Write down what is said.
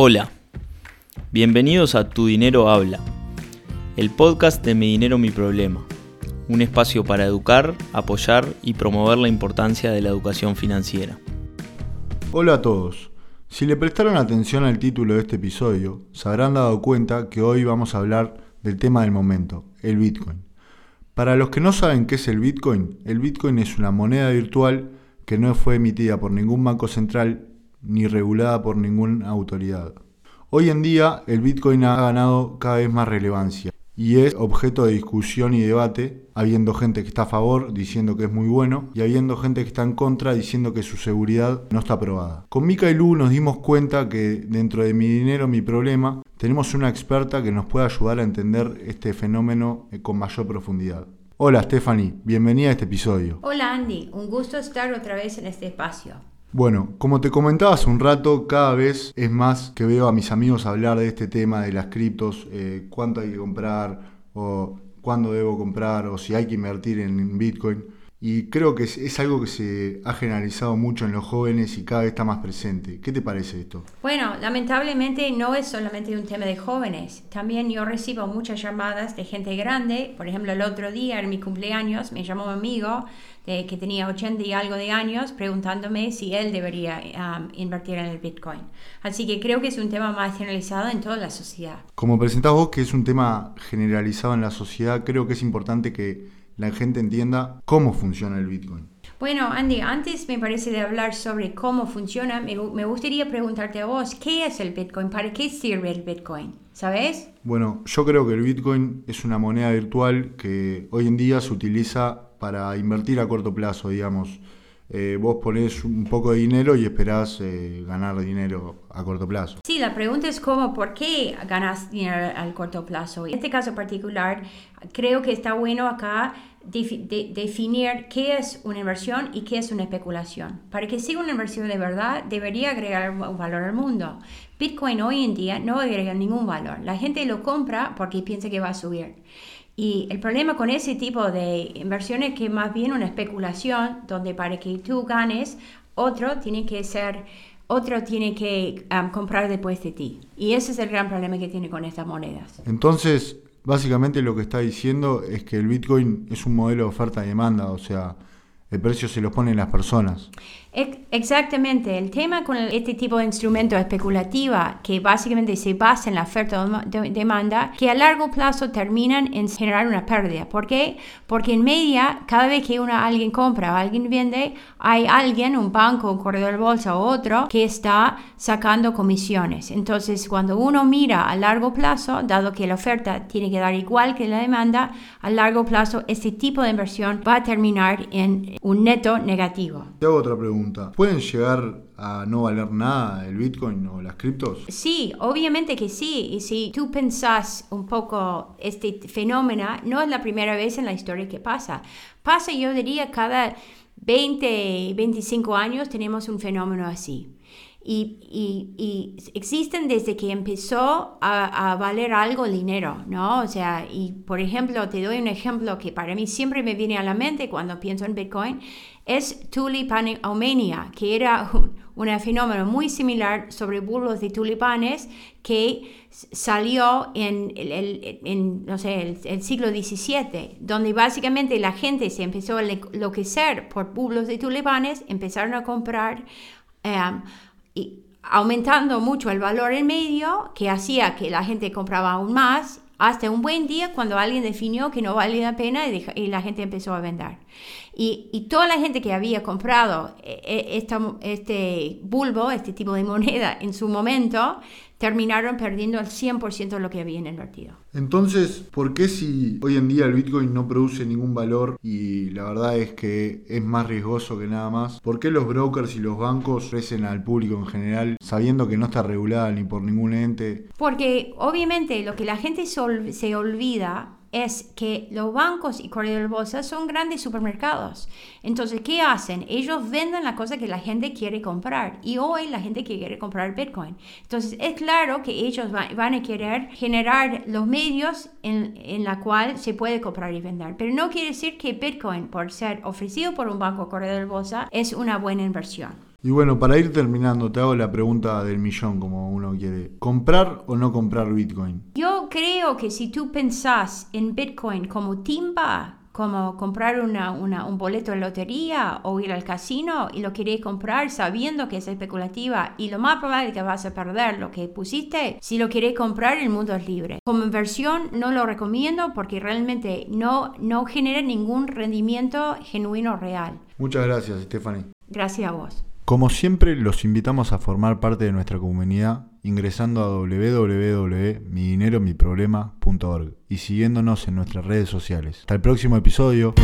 Hola, bienvenidos a Tu Dinero Habla, el podcast de Mi Dinero Mi Problema, un espacio para educar, apoyar y promover la importancia de la educación financiera. Hola a todos. Si le prestaron atención al título de este episodio, se habrán dado cuenta que hoy vamos a hablar del tema del momento, el Bitcoin. Para los que no saben qué es el Bitcoin, el Bitcoin es una moneda virtual que no fue emitida por ningún banco central ni regulada por ninguna autoridad. Hoy en día el Bitcoin ha ganado cada vez más relevancia y es objeto de discusión y debate, habiendo gente que está a favor diciendo que es muy bueno y habiendo gente que está en contra diciendo que su seguridad no está aprobada. Con Mika y Lu nos dimos cuenta que dentro de mi dinero, mi problema, tenemos una experta que nos puede ayudar a entender este fenómeno con mayor profundidad. Hola Stephanie, bienvenida a este episodio. Hola Andy, un gusto estar otra vez en este espacio. Bueno, como te comentaba hace un rato, cada vez es más que veo a mis amigos hablar de este tema de las criptos, eh, cuánto hay que comprar o cuándo debo comprar o si hay que invertir en Bitcoin. Y creo que es, algo que se ha generalizado mucho en los jóvenes y cada vez está más presente. ¿Qué te parece esto? Bueno, lamentablemente no es solamente un tema de jóvenes. También yo recibo muchas llamadas de gente grande. Por ejemplo, el otro día, en mi cumpleaños, me llamó un amigo de, que tenía 80 y algo de años preguntándome si él debería um, invertir en el Bitcoin. Así que creo que es un tema más generalizado en toda la sociedad. Como presentás vos que es un tema generalizado en la sociedad, creo que es importante que la gente entienda cómo funciona el Bitcoin. Bueno, Andy, antes me parece de hablar sobre cómo funciona, me, me, gustaría preguntarte a vos, ¿qué es el Bitcoin? ¿Para qué sirve el Bitcoin? ¿Sabes? Bueno, yo creo que el Bitcoin es una moneda virtual que hoy en día se utiliza para invertir a corto plazo, digamos. Eh, vos ponés un poco de dinero y esperás eh, ganar dinero a corto plazo. Sí, la pregunta es cómo, ¿por qué ganas dinero a corto plazo? En este caso particular, creo que está bueno acá definir qué es una inversión y qué es una especulación. Para que sea una inversión de verdad, debería agregar valor al mundo. Bitcoin hoy en día no agrega ningún valor. La gente lo compra porque piensa que va a subir. Y el problema con ese tipo de inversiones es que más bien una especulación donde para que tú ganes, otro tiene que ser, otro tiene que comprar después de ti. Y ese es el gran problema que tiene con estas monedas. Entonces, básicamente lo que está diciendo es que el Bitcoin es un modelo de oferta y demanda, o sea, el precio se lo ponen las personas. Exactamente, el tema con este tipo de instrumento especulativa que básicamente se basa en la oferta de demanda, que a largo plazo terminan en generar una pérdida. ¿Por qué? Porque en media, cada vez que una, alguien compra o alguien vende, hay alguien, un banco, un corredor de bolsa o otro, que está sacando comisiones. Entonces, cuando uno mira a largo plazo, dado que la oferta tiene que dar igual que la demanda, a largo plazo este tipo de inversión va a terminar en un neto negativo. Hago otra pregunta. ¿Pueden llegar a no valer nada el Bitcoin o las criptos? Sí, obviamente que sí. Y si tú pensás un poco este fenómeno, no es la primera vez en la historia que pasa. Pasa, yo diría, cada 20, 25 años tenemos un fenómeno así. Y, y, existen desde que empezó a, valer algo el dinero, ¿no? O sea, y por ejemplo, te doy un ejemplo que para mí siempre me viene a la mente cuando pienso en Bitcoin, es tulipanomania, que era un, fenómeno muy similar sobre bulbos de tulipanes que salió en, el, no sé, el, siglo XVII, donde básicamente la gente se empezó a enloquecer por bulbos de tulipanes, empezaron a comprar em, y aumentando mucho el valor en medio, que hacía que la gente compraba aún más hasta un buen día cuando alguien definió que no valía la pena y, la gente empezó a vender. Y, toda la gente que había comprado eh, eh, este bulbo, este tipo de moneda en su momento, terminaron perdiendo el 100% de lo que habían invertido. Entonces, ¿por qué si hoy en día el Bitcoin no produce ningún valor y la verdad es que es más riesgoso que nada más? ¿Por qué los brokers y los bancos ofrecen al público en general sabiendo que no está regulada ni por ningún ente? Porque obviamente lo que la gente se olvida es que los bancos y corredores de bolsa son grandes supermercados. Entonces, ¿qué hacen? Ellos venden la cosa que la gente quiere comprar y hoy la gente quiere comprar Bitcoin. Entonces, es claro que ellos van a querer generar los medios en, en la cual se puede comprar y vender. Pero no quiere decir que Bitcoin, por ser ofrecido por un banco corredor de bolsa, es una buena inversión. Y bueno, para ir terminando, te hago la pregunta del millón, como uno quiere. ¿Comprar o no comprar Bitcoin? Yo creo que si tú pensás en Bitcoin como timba, como comprar una, un boleto de lotería o ir al casino y lo querés comprar sabiendo que es especulativa y lo más probable es que vas a perder lo que pusiste, si lo querés comprar el mundo es libre. Como inversión no lo recomiendo porque realmente no, no genera ningún rendimiento genuino real. Muchas gracias, Stephanie. Gracias a vos. Como siempre, los invitamos a formar parte de nuestra comunidad ingresando a www.midineromiproblema.org y siguiéndonos en nuestras redes sociales. Hasta el próximo episodio.